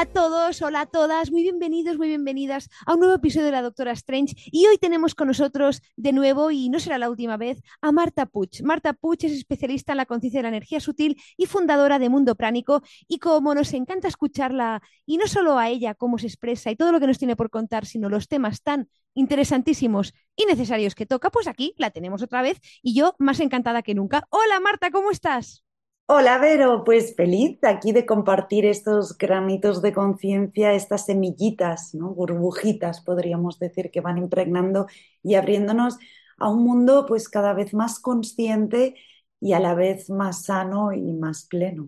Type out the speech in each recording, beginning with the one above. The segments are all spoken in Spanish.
Hola a todos, hola a todas, muy bienvenidos, muy bienvenidas a un nuevo episodio de la Doctora Strange. Y hoy tenemos con nosotros de nuevo, y no será la última vez, a Marta Puch. Marta Puch es especialista en la conciencia de la energía sutil y fundadora de Mundo Pránico. Y como nos encanta escucharla, y no solo a ella, cómo se expresa y todo lo que nos tiene por contar, sino los temas tan interesantísimos y necesarios que toca, pues aquí la tenemos otra vez y yo más encantada que nunca. Hola Marta, ¿cómo estás? Hola, Vero, pues feliz aquí de compartir estos granitos de conciencia, estas semillitas, ¿no? burbujitas, podríamos decir, que van impregnando y abriéndonos a un mundo pues cada vez más consciente y a la vez más sano y más pleno.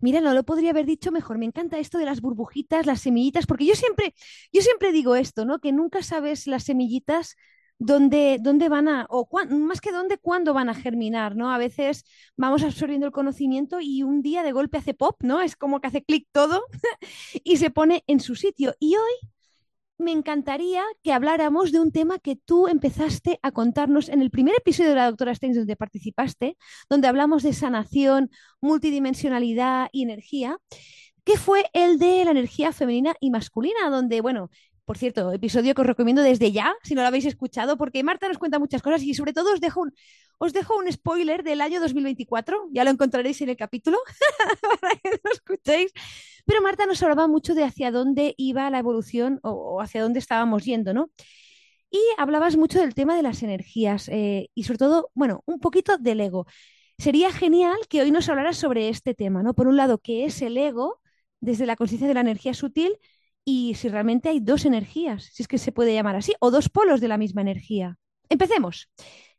Mira, no lo podría haber dicho mejor. Me encanta esto de las burbujitas, las semillitas, porque yo siempre, yo siempre digo esto, ¿no? Que nunca sabes las semillitas dónde, dónde van a, o más que dónde, cuándo van a germinar, ¿no? A veces vamos absorbiendo el conocimiento y un día de golpe hace pop, ¿no? Es como que hace clic todo y se pone en su sitio. Y hoy me encantaría que habláramos de un tema que tú empezaste a contarnos en el primer episodio de la doctora Steins donde participaste, donde hablamos de sanación, multidimensionalidad y energía, que fue el de la energía femenina y masculina, donde, bueno, por cierto, episodio que os recomiendo desde ya, si no lo habéis escuchado, porque Marta nos cuenta muchas cosas y sobre todo os dejo un, os dejo un spoiler del año 2024, ya lo encontraréis en el capítulo para que lo escuchéis. Pero Marta nos hablaba mucho de hacia dónde iba la evolución o, hacia dónde estábamos yendo, ¿no? Y hablabas mucho del tema de las energías eh, y sobre todo, bueno, un poquito del ego. Sería genial que hoy nos hablaras sobre este tema, ¿no? Por un lado, ¿qué es el ego desde la conciencia de la energía sutil? Y si realmente hay dos energías, si es que se puede llamar así, o dos polos de la misma energía. Empecemos.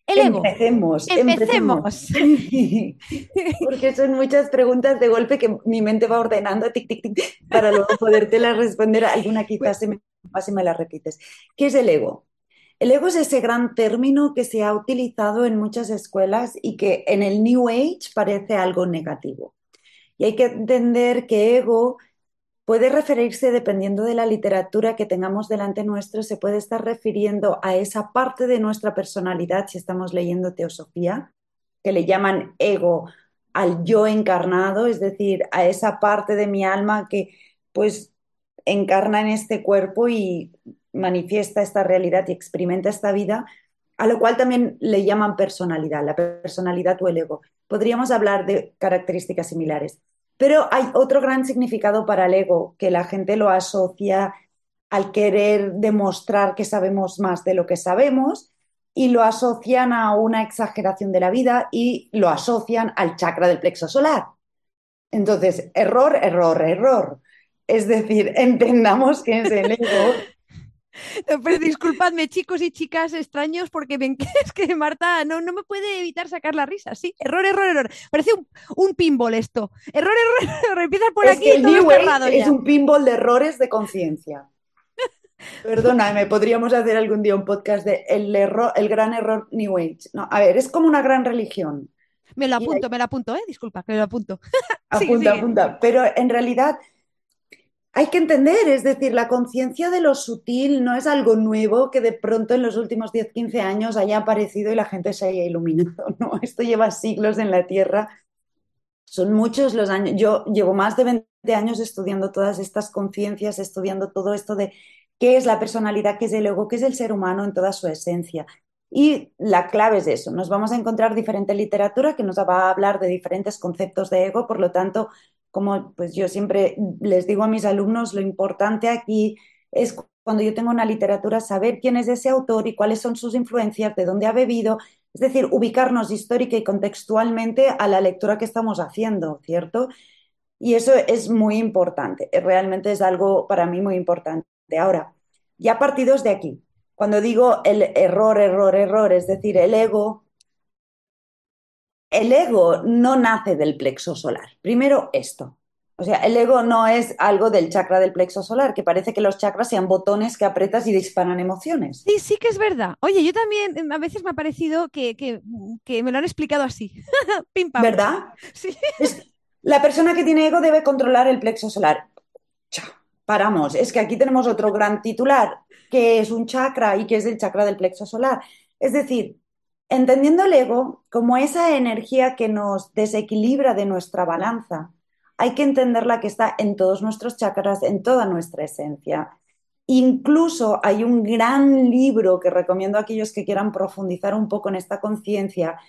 El ego. Empecemos. Empecemos. Porque son muchas preguntas de golpe que mi mente va ordenando tic, tic, tic, para luego podértelas responder. Alguna quizás se me pase y me la repites. ¿Qué es el ego? El ego es ese gran término que se ha utilizado en muchas escuelas y que en el New Age parece algo negativo. Y hay que entender que ego puede referirse, dependiendo de la literatura que tengamos delante nuestro, se puede estar refiriendo a esa parte de nuestra personalidad, si estamos leyendo teosofía, que le llaman ego al yo encarnado, es decir, a esa parte de mi alma que pues encarna en este cuerpo y manifiesta esta realidad y experimenta esta vida, a lo cual también le llaman personalidad, la personalidad o el ego. Podríamos hablar de características similares. Pero hay otro gran significado para el ego, que la gente lo asocia al querer demostrar que sabemos más de lo que sabemos y lo asocian a una exageración de la vida y lo asocian al chakra del plexo solar. Entonces, error, error, error. Es decir, entendamos que es el ego pero disculpadme, chicos y chicas extraños, porque ven es que Marta no, no me puede evitar sacar la risa. Sí, error, error, error. Parece un, un pinball esto. Error, error, error. Por aquí. el New es un pinball de errores de conciencia. Perdóname, podríamos hacer algún día un podcast de el, error, el gran error New Age. No, a ver, es como una gran religión. Me lo apunto, me lo apunto, ¿eh? Disculpa, me lo apunto. Apunta, apunta. Pero en realidad hay que entender, es decir, la conciencia de lo sutil no es algo nuevo que de pronto en los últimos 10, 15 años haya aparecido y la gente se haya iluminado, ¿no? Esto lleva siglos en la Tierra, son muchos los años, yo llevo más de 20 años estudiando todas estas conciencias, estudiando todo esto de qué es la personalidad, qué es el ego, qué es el ser humano en toda su esencia. Y la clave es eso, nos vamos a encontrar diferente literatura que nos va a hablar de diferentes conceptos de ego, por lo tanto, como pues yo siempre les digo a mis alumnos, lo importante aquí es cuando yo tengo una literatura, saber quién es ese autor y cuáles son sus influencias, de dónde ha bebido, es decir, ubicarnos histórica y contextualmente a la lectura que estamos haciendo, ¿cierto? Y eso es muy importante, realmente es algo para mí muy importante. Ahora, ya partidos de aquí, cuando digo el error, error, error, es decir, el ego, el ego no nace del plexo solar. Primero esto. O sea, el ego no es algo del chakra del plexo solar, que parece que los chakras sean botones que apretas y disparan emociones. Sí, sí que es verdad. Oye, yo también a veces me ha parecido que, me lo han explicado así. Pim, ¿Verdad? Sí. la persona que tiene ego debe controlar el plexo solar. Chao, paramos. Es que aquí tenemos otro gran titular que es un chakra y que es el chakra del plexo solar. Es decir, entendiendo el ego como esa energía que nos desequilibra de nuestra balanza, hay que entenderla que está en todos nuestros chakras, en toda nuestra esencia. Incluso hay un gran libro que recomiendo a aquellos que quieran profundizar un poco en esta conciencia,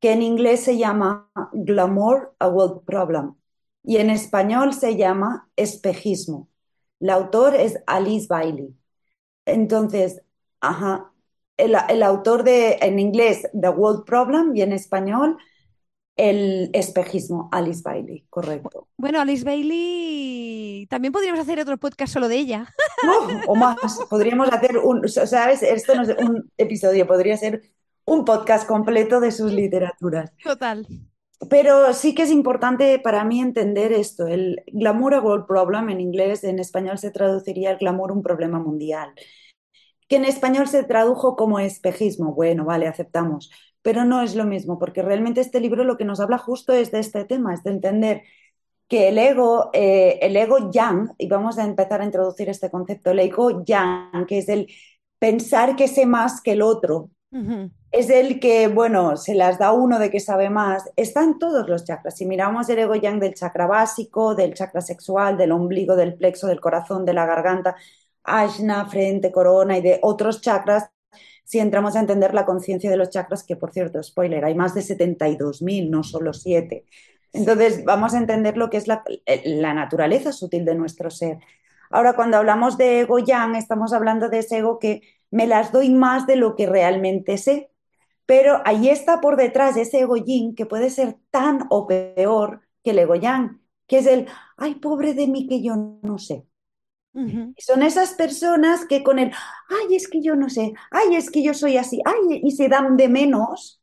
que en inglés se llama Glamour, a World Problem y en español se llama Espejismo. El autor es Alice Bailey. Entonces, ajá, el, autor de, en inglés, The World Problem, y en español, el espejismo, Alice Bailey, correcto. Bueno, Alice Bailey, también podríamos hacer otro podcast solo de ella. o más, podríamos hacer un, ¿sabes? Esto no es un episodio, podría ser un podcast completo de sus literaturas. Total. Pero sí que es importante para mí entender esto. El glamour a world problem en inglés, en español se traduciría el glamour un problema mundial. Que en español se tradujo como espejismo. Bueno, vale, aceptamos. Pero no es lo mismo, porque realmente este libro lo que nos habla justo es de este tema, es de entender que el ego, eh, el ego yang, y vamos a empezar a introducir este concepto, el ego yang, que es el pensar que sé más que el otro, es el que, bueno, se las da uno de que sabe más. Están todos los chakras. Si miramos el ego yang del chakra básico, del chakra sexual, del ombligo, del plexo, del corazón, de la garganta, ashna, frente, corona y de otros chakras, si entramos a entender la conciencia de los chakras, que por cierto, spoiler, hay más de 72.000, no solo 7. Entonces, vamos a entender lo que es la, la naturaleza sutil de nuestro ser. Ahora, cuando hablamos de ego yang, estamos hablando de ese ego que me las doy más de lo que realmente sé. Pero ahí está por detrás ese ego yin que puede ser tan o peor que el ego yang, que es el, ay, pobre de mí que yo no sé. Son esas personas que con el, ay, es que yo no sé, ay, es que yo soy así, ay, y se dan de menos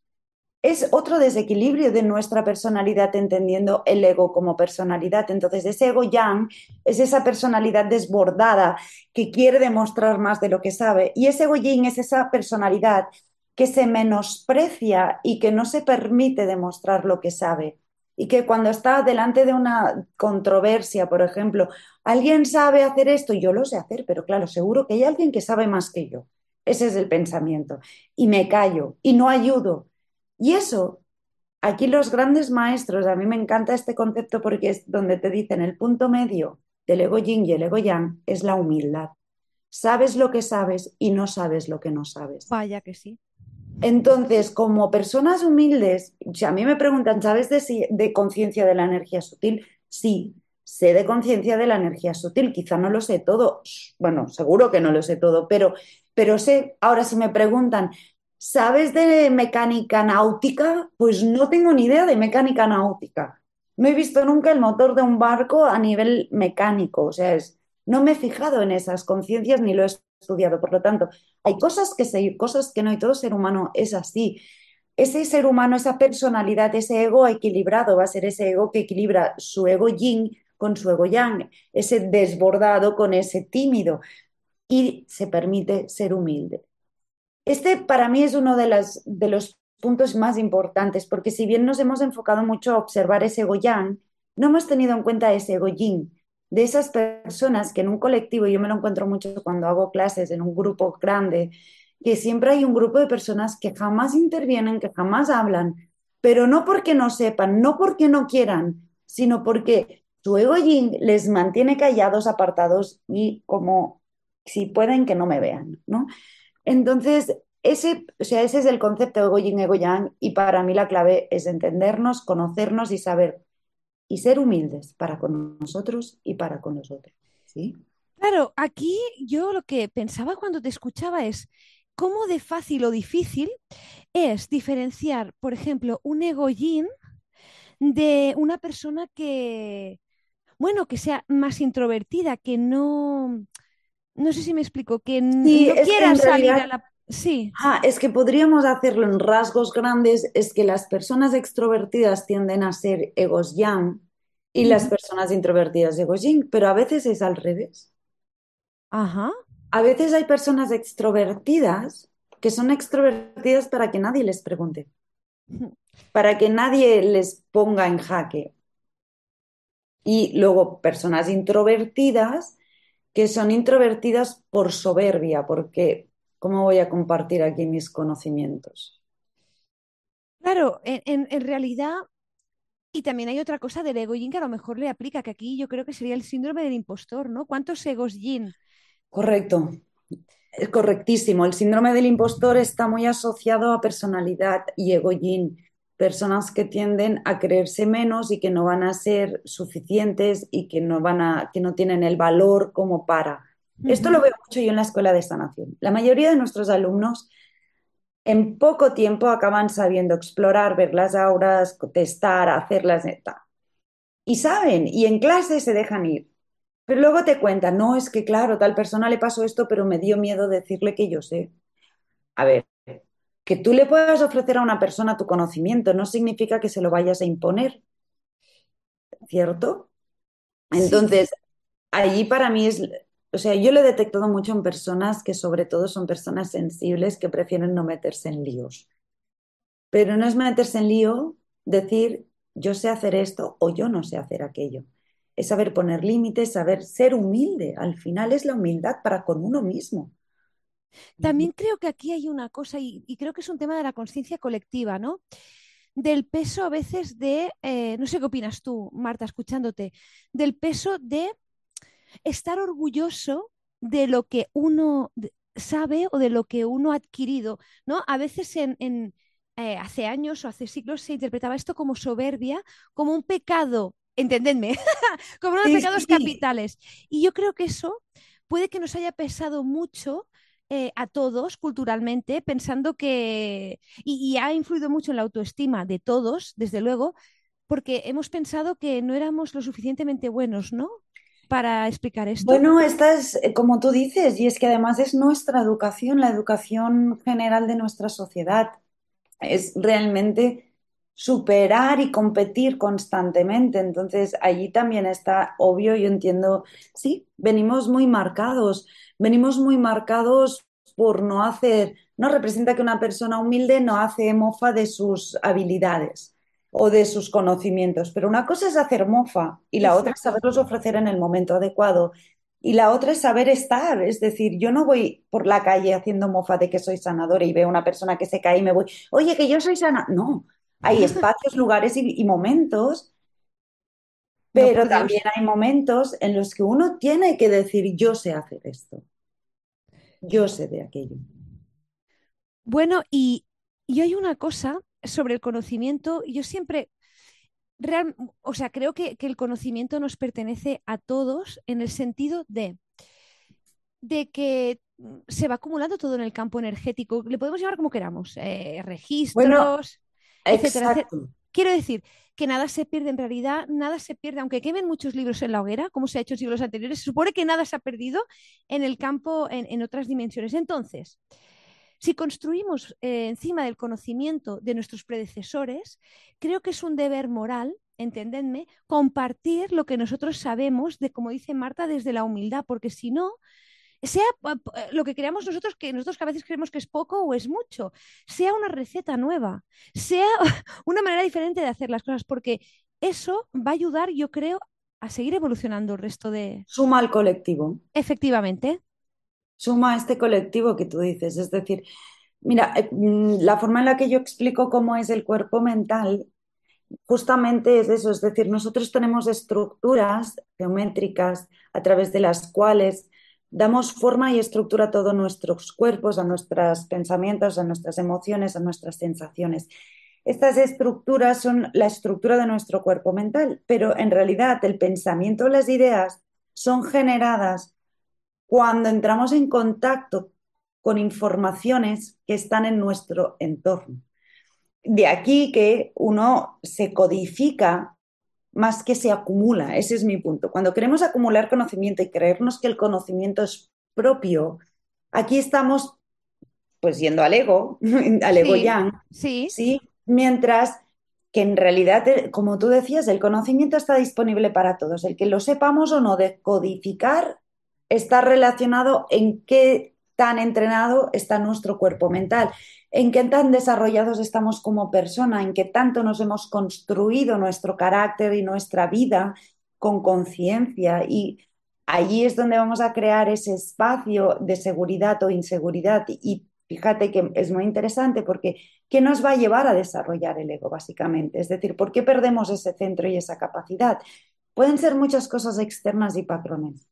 es otro desequilibrio de nuestra personalidad, entendiendo el ego como personalidad. Entonces, ese ego yang es esa personalidad desbordada que quiere demostrar más de lo que sabe. Y ese ego yin es esa personalidad que se menosprecia y que no se permite demostrar lo que sabe. Y que cuando está delante de una controversia, por ejemplo, alguien sabe hacer esto yo lo sé hacer, pero claro, seguro que hay alguien que sabe más que yo. Ese es el pensamiento. Y me callo y no ayudo y eso, aquí los grandes maestros, a mí me encanta este concepto porque es donde te dicen el punto medio del ego yin y el ego yang es la humildad. Sabes lo que sabes y no sabes lo que no sabes. Vaya que sí. Entonces, como personas humildes, si a mí me preguntan, ¿sabes de, de conciencia de la energía sutil? Sí, sé de conciencia de la energía sutil. Quizá no lo sé todo, bueno, seguro que no lo sé todo, pero, pero sé, ahora si me preguntan, ¿Sabes de mecánica náutica? Pues no tengo ni idea de mecánica náutica. No he visto nunca el motor de un barco a nivel mecánico, o sea, es, no me he fijado en esas conciencias ni lo he estudiado. Por lo tanto, hay cosas que sé, cosas que no, y todo ser humano es así. Ese ser humano, esa personalidad, ese ego equilibrado va a ser ese ego que equilibra su ego yin con su ego yang, ese desbordado con ese tímido y se permite ser humilde. Este para mí es uno de, las, de los puntos más importantes, porque si bien nos hemos enfocado mucho a observar ese ego yang, no hemos tenido en cuenta ese ego yin, de esas personas que en un colectivo, yo me lo encuentro mucho cuando hago clases en un grupo grande, que siempre hay un grupo de personas que jamás intervienen, que jamás hablan, pero no porque no sepan, no porque no quieran, sino porque su ego yin les mantiene callados, apartados y como si pueden que no me vean, ¿no? Entonces, ese, o sea, ese es el concepto de ego yin, ego yang, y para mí la clave es entendernos, conocernos y saber y ser humildes para con nosotros y para con los otros. ¿sí? Claro, aquí yo lo que pensaba cuando te escuchaba es cómo de fácil o difícil es diferenciar, por ejemplo, un egoín de una persona que, bueno, que sea más introvertida, que no, no sé si me explico, que Sí, no quiera salir realidad a la... Sí. Ah, es que podríamos hacerlo en rasgos grandes, es que las personas extrovertidas tienden a ser egos yang y las personas introvertidas egos yin, pero a veces es al revés. Ajá. A veces hay personas extrovertidas que son extrovertidas para que nadie les pregunte, para que nadie les ponga en jaque. Y luego personas introvertidas que son introvertidas por soberbia, porque ¿cómo voy a compartir aquí mis conocimientos? Claro, en, en- en realidad, y también hay otra cosa del ego yin que a lo mejor le aplica, que aquí yo creo que sería el síndrome del impostor, ¿no? ¿Cuántos egos yin? Correcto. Es correctísimo. El síndrome del impostor está muy asociado a personalidad y ego yin. Personas que tienden a creerse menos y que no van a ser suficientes y que no van a, que no tienen el valor como para. Esto lo veo mucho yo en la escuela de sanación. La mayoría de nuestros alumnos en poco tiempo acaban sabiendo explorar, ver las auras, testar, hacerlas, neta. Y saben, y en clase se dejan ir. Pero luego te cuentan, no, es que claro, tal persona le pasó esto, pero me dio miedo decirle que yo sé. A ver, que tú le puedas ofrecer a una persona tu conocimiento no significa que se lo vayas a imponer, ¿cierto? Sí, Entonces, allí para mí es, o sea, yo lo he detectado mucho en personas que sobre todo son personas sensibles que prefieren no meterse en líos. Pero no es meterse en lío decir yo sé hacer esto o yo no sé hacer aquello. Es saber poner límites, saber ser humilde. Al final es la humildad para con uno mismo. también creo que aquí hay una cosa, y, creo que es un tema de la conciencia colectiva, ¿no? Del peso a veces de, eh, no sé qué opinas tú, Marta, escuchándote, del peso de estar orgulloso de lo que uno sabe o de lo que uno ha adquirido, ¿no? A veces en, en, eh, hace años o hace siglos se interpretaba esto como soberbia, como un pecado, entendedme, como uno de los Sí, pecados sí. capitales. Y yo creo que eso puede que nos haya pesado mucho. eh, a todos culturalmente, pensando que, y, y ha influido mucho en la autoestima de todos, desde luego, porque hemos pensado que no éramos lo suficientemente buenos, ¿no? Para explicar esto. Bueno, esta es eh, como tú dices, y es que además es nuestra educación, la educación general de nuestra sociedad. Es realmente superar y competir constantemente. Entonces, allí también está obvio, yo entiendo, sí, venimos muy marcados, venimos muy marcados por no hacer, no representa que una persona humilde no hace mofa de sus habilidades o de sus conocimientos, pero una cosa es hacer mofa y la otra es saberlos ofrecer en el momento adecuado. Y la otra es saber estar, es decir, yo no voy por la calle haciendo mofa de que soy sanadora y veo a una persona que se cae y me voy, oye, que yo soy sana. No, hay espacios, lugares y, y momentos, pero también hay momentos en los que uno tiene que decir, yo sé hacer esto, yo sé de aquello. Bueno, y, y hay una cosa sobre el conocimiento. Yo siempre, real- o sea, creo que, que el conocimiento nos pertenece a todos en el sentido de, de que mm, se va acumulando todo en el campo energético. Le podemos llamar como queramos, eh, Bueno, registros, etcétera. Quiero decir que nada se pierde en realidad, nada se pierde, aunque quemen muchos libros en la hoguera, como se ha hecho en siglos anteriores, se supone que nada se ha perdido en el campo, en, en otras dimensiones. Entonces, si construimos eh, encima del conocimiento de nuestros predecesores, creo que es un deber moral, entendedme, compartir lo que nosotros sabemos de, como dice Marta, desde la humildad, porque si no, sea eh, lo que creamos nosotros, que nosotros que a veces creemos que es poco o es mucho, sea una receta nueva, sea una manera diferente de hacer las cosas, porque eso va a ayudar, yo creo, a seguir evolucionando el resto de... Suma al colectivo, Efectivamente. Suma este colectivo que tú dices. Es decir, mira, eh, mm, la forma en la que yo explico cómo es el cuerpo mental justamente es eso, es decir, nosotros tenemos estructuras geométricas a través de las cuales damos forma y estructura a todos nuestros cuerpos, a nuestros pensamientos, a nuestras emociones, a nuestras sensaciones. Estas estructuras son la estructura de nuestro cuerpo mental, pero en realidad el pensamiento, las ideas son generadas cuando entramos en contacto con informaciones que están en nuestro entorno. De aquí que uno se codifica más que se acumula, ese es mi punto. Cuando queremos acumular conocimiento y creernos que el conocimiento es propio, aquí estamos pues yendo al ego, al ego yang, sí. sí, mientras que en realidad, eh, como tú decías, el conocimiento está disponible para todos. El que lo sepamos o no decodificar está relacionado en qué tan entrenado está nuestro cuerpo mental, en qué tan desarrollados estamos como persona, en qué tanto nos hemos construido nuestro carácter y nuestra vida con conciencia. Y allí es donde vamos a crear ese espacio de seguridad o inseguridad. Y fíjate que es muy interesante porque ¿qué nos va a llevar a desarrollar el ego, básicamente? Es decir, ¿por qué perdemos ese centro y esa capacidad? Pueden ser muchas cosas externas y patrones.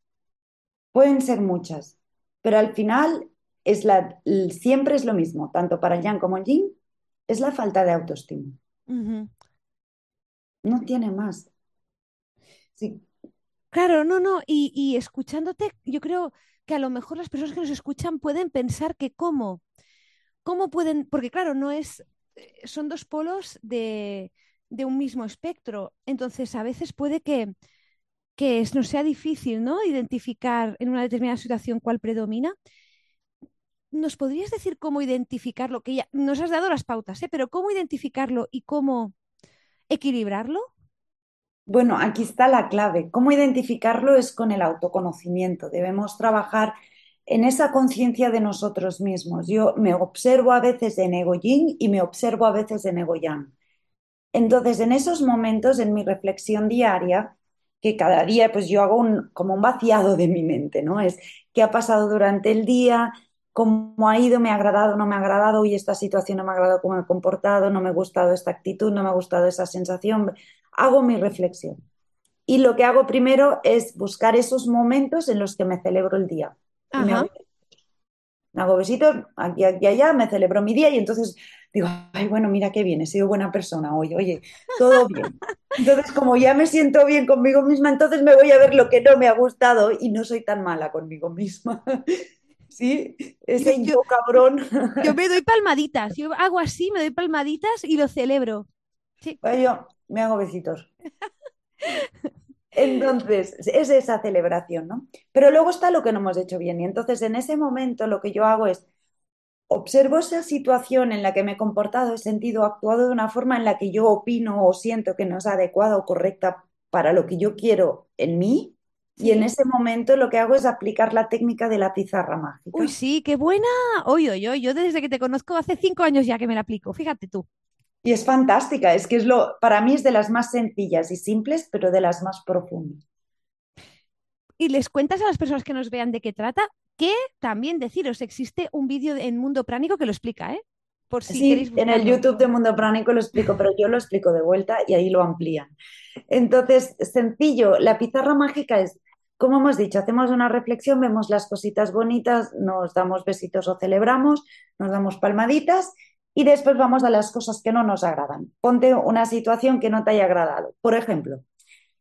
Pueden ser muchas, pero al final es la, siempre es lo mismo, tanto para Yang como Yin, es la falta de autoestima. No tiene más. Sí. Claro, no, no, y, y, escuchándote, yo creo que a lo mejor las personas que nos escuchan pueden pensar que cómo, cómo pueden, porque claro, no es, eh, son dos polos de, de un mismo espectro, entonces a veces puede que, que nos sea difícil, ¿no? Identificar en una determinada situación cuál predomina. ¿Nos podrías decir cómo identificarlo? Que ya nos has dado las pautas, ¿eh? Pero ¿cómo identificarlo y cómo equilibrarlo? Bueno, aquí está la clave. ¿Cómo identificarlo? Es con el autoconocimiento. Debemos trabajar en esa conciencia de nosotros mismos. Yo me observo a veces en ego yin y me observo a veces en ego yang. Entonces, en esos momentos, en mi reflexión diaria, que cada día pues yo hago un, como un vaciado de mi mente, ¿no? Es qué ha pasado durante el día, cómo ha ido, me ha agradado, no me ha agradado, y esta situación no me ha agradado, cómo me he comportado, no me ha gustado esta actitud, no me ha gustado esa sensación. Hago mi reflexión. Y lo que hago primero es buscar esos momentos en los que me celebro el día. Me hago, me hago besitos aquí, aquí, allá, me celebro mi día y entonces digo, ay, bueno, mira qué bien, he sido buena persona hoy, oye, todo bien. Entonces, como ya me siento bien conmigo misma, entonces me voy a ver lo que no me ha gustado y no soy tan mala conmigo misma. Sí, ese yo, cabrón. Yo me doy palmaditas, yo hago así, me doy palmaditas y lo celebro. Sí. yo me hago besitos. Entonces, es esa celebración, ¿no? Pero luego está lo que no hemos hecho bien. Y entonces, en ese momento, lo que yo hago es observo esa situación en la que me he comportado, he sentido, actuado de una forma en la que yo opino o siento que no es adecuada o correcta para lo que yo quiero en mí. Y en ese momento lo que hago es aplicar la técnica de la pizarra mágica. Uy, sí, qué buena. Oye, oye, yo desde que te conozco hace cinco años ya que me la aplico, fíjate tú. Y es fantástica, es que es lo, para mí es de las más sencillas y simples, pero de las más profundas. ¿Y les cuentas a las personas que nos vean de qué trata? Que también deciros, existe un vídeo en Mundo Pránico que lo explica, ¿eh? Por si sí, en el YouTube de Mundo Pránico lo explico, pero yo lo explico de vuelta y ahí lo amplían. Entonces, sencillo, la pizarra mágica es, como hemos dicho, hacemos una reflexión, vemos las cositas bonitas, nos damos besitos o celebramos, nos damos palmaditas y después vamos a las cosas que no nos agradan. Ponte una situación que no te haya agradado. Por ejemplo,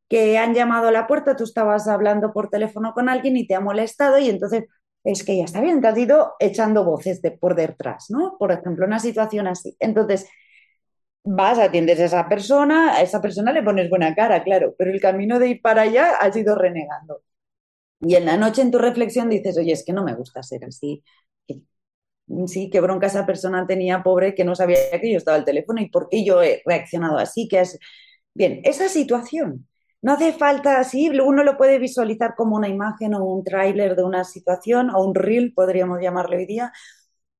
que han llamado a la puerta, tú estabas hablando por teléfono con alguien y te ha molestado y entonces es que ya está bien, te has ido echando voces de, por detrás, ¿no? Por ejemplo, una situación así. Entonces, vas, atiendes a esa persona, a esa persona le pones buena cara, claro, pero el camino de ir para allá has ido renegando. Y en la noche en tu reflexión dices, oye, es que no me gusta ser así. Sí, qué bronca esa persona tenía, pobre, que no sabía que yo estaba al teléfono y por qué yo he reaccionado así, que es... Bien, esa situación no hace falta así, uno lo puede visualizar como una imagen o un tráiler de una situación o un reel, podríamos llamarlo hoy día,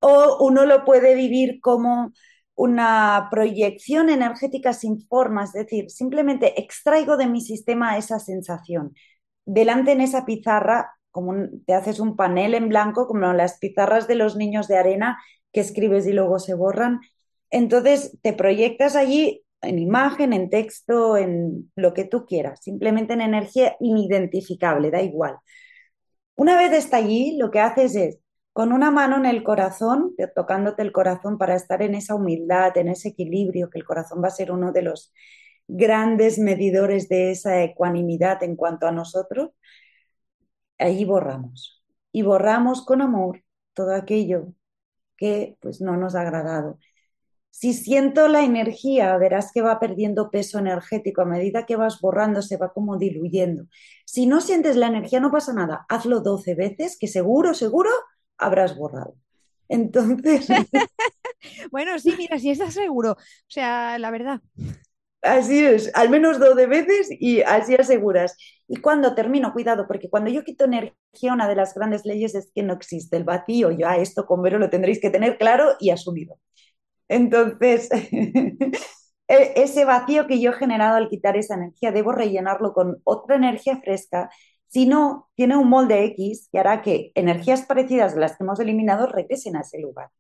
o uno lo puede vivir como una proyección energética sin forma, es decir, simplemente extraigo de mi sistema esa sensación. Delante en esa pizarra, como te haces un panel en blanco, como las pizarras de los niños de arena que escribes y luego se borran. Entonces te proyectas allí en imagen, en texto, en lo que tú quieras, simplemente en energía inidentificable, da igual. Una vez está allí, lo que haces es, con una mano en el corazón, tocándote el corazón para estar en esa humildad, en ese equilibrio, que el corazón va a ser uno de los grandes medidores de esa ecuanimidad en cuanto a nosotros, ahí borramos. y borramos con amor todo aquello que pues no nos ha agradado. Si siento la energía, verás que va perdiendo peso energético a medida que vas borrando, se va como diluyendo. Si no sientes la energía, no pasa nada. Hazlo 12 veces, que seguro, seguro habrás borrado. Entonces. bueno, sí, mira, si estás seguro. O sea, la verdad. Así es, al menos 12 veces y así aseguras. Y cuando termino, cuidado, porque cuando yo quito energía, una de las grandes leyes es que no existe el vacío. Ya esto con Vero lo tendréis que tener claro y asumido. Entonces, e, ese vacío que yo he generado al quitar esa energía, debo rellenarlo con otra energía fresca. Si no, tiene un molde X y hará que energías parecidas a las que hemos eliminado regresen a ese lugar.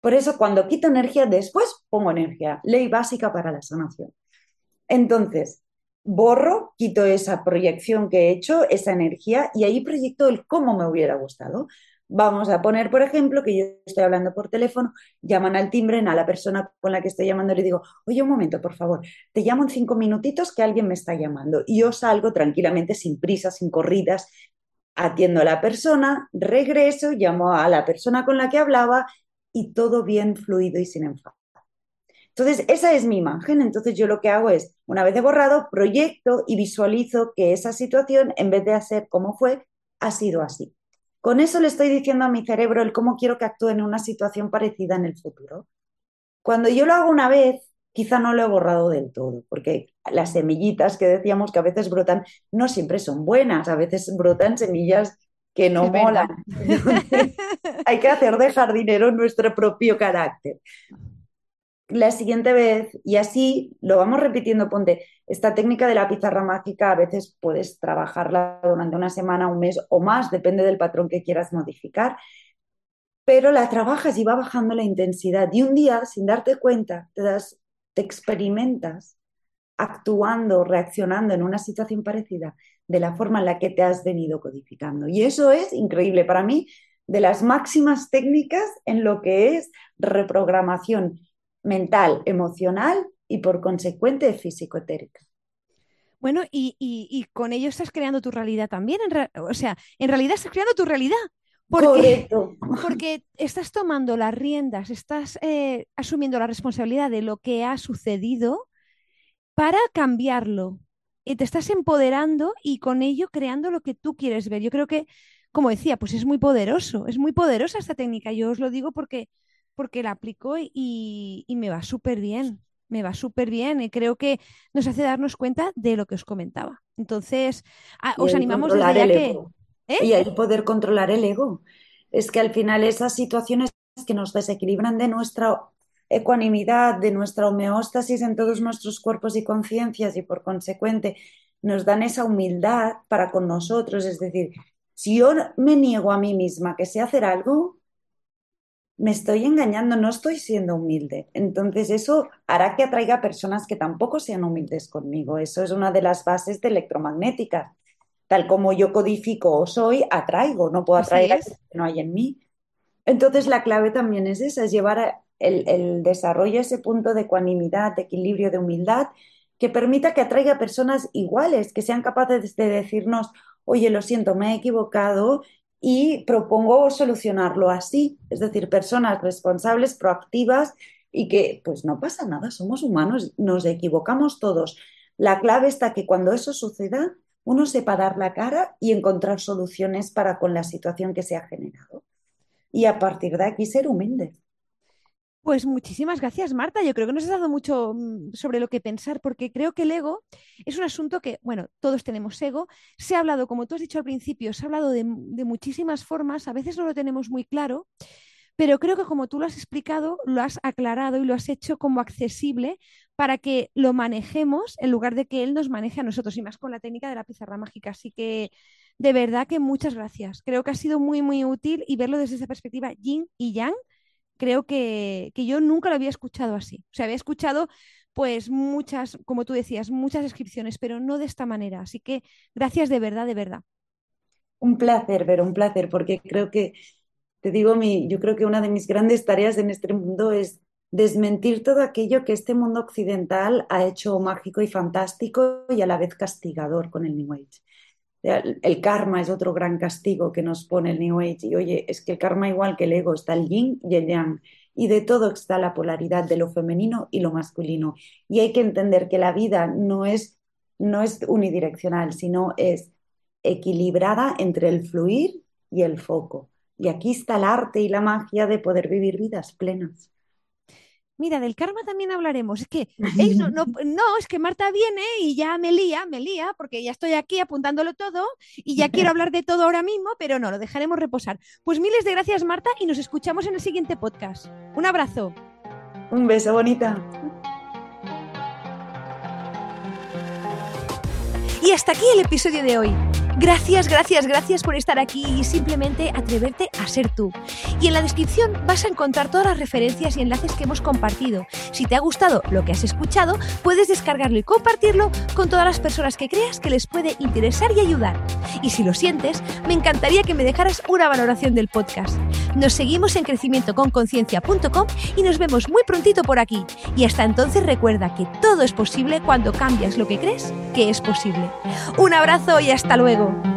Por eso, cuando quito energía, después pongo energía, ley básica para la sanación. Entonces, borro, quito esa proyección que he hecho, esa energía, y ahí proyecto el cómo me hubiera gustado. Vamos a poner, por ejemplo, que yo estoy hablando por teléfono, llaman al timbre, a la persona con la que estoy llamando le digo, oye, un momento, por favor, te llamo en cinco minutitos que alguien me está llamando. Y yo salgo tranquilamente, sin prisas, sin corridas, atiendo a la persona, regreso, llamo a la persona con la que hablaba y todo bien fluido y sin enfado. Entonces, esa es mi imagen. Entonces, yo lo que hago es, una vez he borrado, proyecto y visualizo que esa situación, en vez de hacer como fue, ha sido así. Con eso le estoy diciendo a mi cerebro el cómo quiero que actúe en una situación parecida en el futuro. Cuando yo lo hago una vez, quizá no lo he borrado del todo, porque las semillitas que decíamos que a veces brotan no siempre son buenas, a veces brotan semillas que no molan. Hay que hacer de jardinero nuestro propio carácter la siguiente vez y así lo vamos repitiendo. Ponte, esta técnica de la pizarra mágica a veces puedes trabajarla durante una semana, un mes o más, depende del patrón que quieras modificar, pero la trabajas y va bajando la intensidad y un día, sin darte cuenta, te, das, te experimentas actuando, reaccionando en una situación parecida de la forma en la que te has venido codificando. Y eso es increíble para mí, de las máximas técnicas en lo que es reprogramación mental, emocional y por consecuente físico-etérica. Bueno, y, con ello estás creando tu realidad también. o sea, en realidad estás creando tu realidad. Porque, porque estás tomando las riendas, estás eh, asumiendo la responsabilidad de lo que ha sucedido para cambiarlo. Y te estás empoderando y con ello creando lo que tú quieres ver. Yo creo que, como decía, pues es muy poderoso, es muy poderosa esta técnica. Yo os lo digo porque porque la aplico y, me va súper bien, me va súper bien y creo que nos hace darnos cuenta de lo que os comentaba. Entonces, os animamos desde ya que... ¿eh? Y el poder controlar el ego. Es que al final esas situaciones que nos desequilibran de nuestra ecuanimidad, de nuestra homeostasis en todos nuestros cuerpos y conciencias y por consecuente nos dan esa humildad para con nosotros. Es decir, si yo me niego a mí misma que sé hacer algo, me estoy engañando, no estoy siendo humilde. Entonces eso hará que atraiga personas que tampoco sean humildes conmigo. Eso es una de las bases de electromagnética. Tal como yo codifico o soy, atraigo, no puedo atraer a que no hay en mí. Entonces la clave también es esa, es llevar el, el desarrollo a ese punto de ecuanimidad, de equilibrio, de humildad, que permita que atraiga personas iguales, que sean capaces de decirnos, oye, lo siento, me he equivocado y propongo solucionarlo así, es decir, personas responsables, proactivas y que pues no pasa nada, somos humanos, nos equivocamos todos. La clave está que cuando eso suceda, uno sepa dar la cara y encontrar soluciones para con la situación que se ha generado. Y a partir de aquí ser humilde. Pues muchísimas gracias, Marta. Yo creo que nos has dado mucho mm, sobre lo que pensar, porque creo que el ego es un asunto que, bueno, todos tenemos ego. Se ha hablado, como tú has dicho al principio, se ha hablado de, muchísimas formas, a veces no lo tenemos muy claro, pero creo que como tú lo has explicado, lo has aclarado y lo has hecho como accesible para que lo manejemos en lugar de que él nos maneje a nosotros, y más con la técnica de la pizarra mágica. Así que, de verdad que muchas gracias. Creo que ha sido muy, muy útil y verlo desde esa perspectiva yin y yang creo que, yo nunca lo había escuchado así. O sea, había escuchado pues muchas, como tú decías, muchas descripciones, pero no de esta manera. Así que gracias de verdad, de verdad. Un placer, Vero, un placer, porque creo que, te digo, mi, yo creo que una de mis grandes tareas en este mundo es desmentir todo aquello que este mundo occidental ha hecho mágico y fantástico y a la vez castigador con el New Age. El karma es otro gran castigo que nos pone el New Age. Y oye, es que el karma igual que el ego, está el yin y el yang. Y de todo está la polaridad de lo femenino y lo masculino. Y hay que entender que la vida no es, no es unidireccional, sino es equilibrada entre el fluir y el foco. Y aquí está el arte y la magia de poder vivir vidas plenas. Mira, del karma también hablaremos. Es que no, no, es que Marta viene y ya me lía, me lía, porque ya estoy aquí apuntándolo todo y ya quiero hablar de todo ahora mismo, pero no, lo dejaremos reposar. Pues miles de gracias, Marta, y nos escuchamos en el siguiente podcast. Un abrazo. Un beso, bonita. Y hasta aquí el episodio de hoy. Gracias, gracias, gracias por estar aquí y simplemente atreverte a ser tú. Y en la descripción vas a encontrar todas las referencias y enlaces que hemos compartido. Si te ha gustado lo que has escuchado, puedes descargarlo y compartirlo con todas las personas que creas que les puede interesar y ayudar. Y si lo sientes, me encantaría que me dejaras una valoración del podcast. Nos seguimos en crecimientoconconciencia.com y nos vemos muy prontito por aquí. Y hasta entonces recuerda que todo es posible cuando cambias lo que crees que es posible. Un abrazo y hasta luego.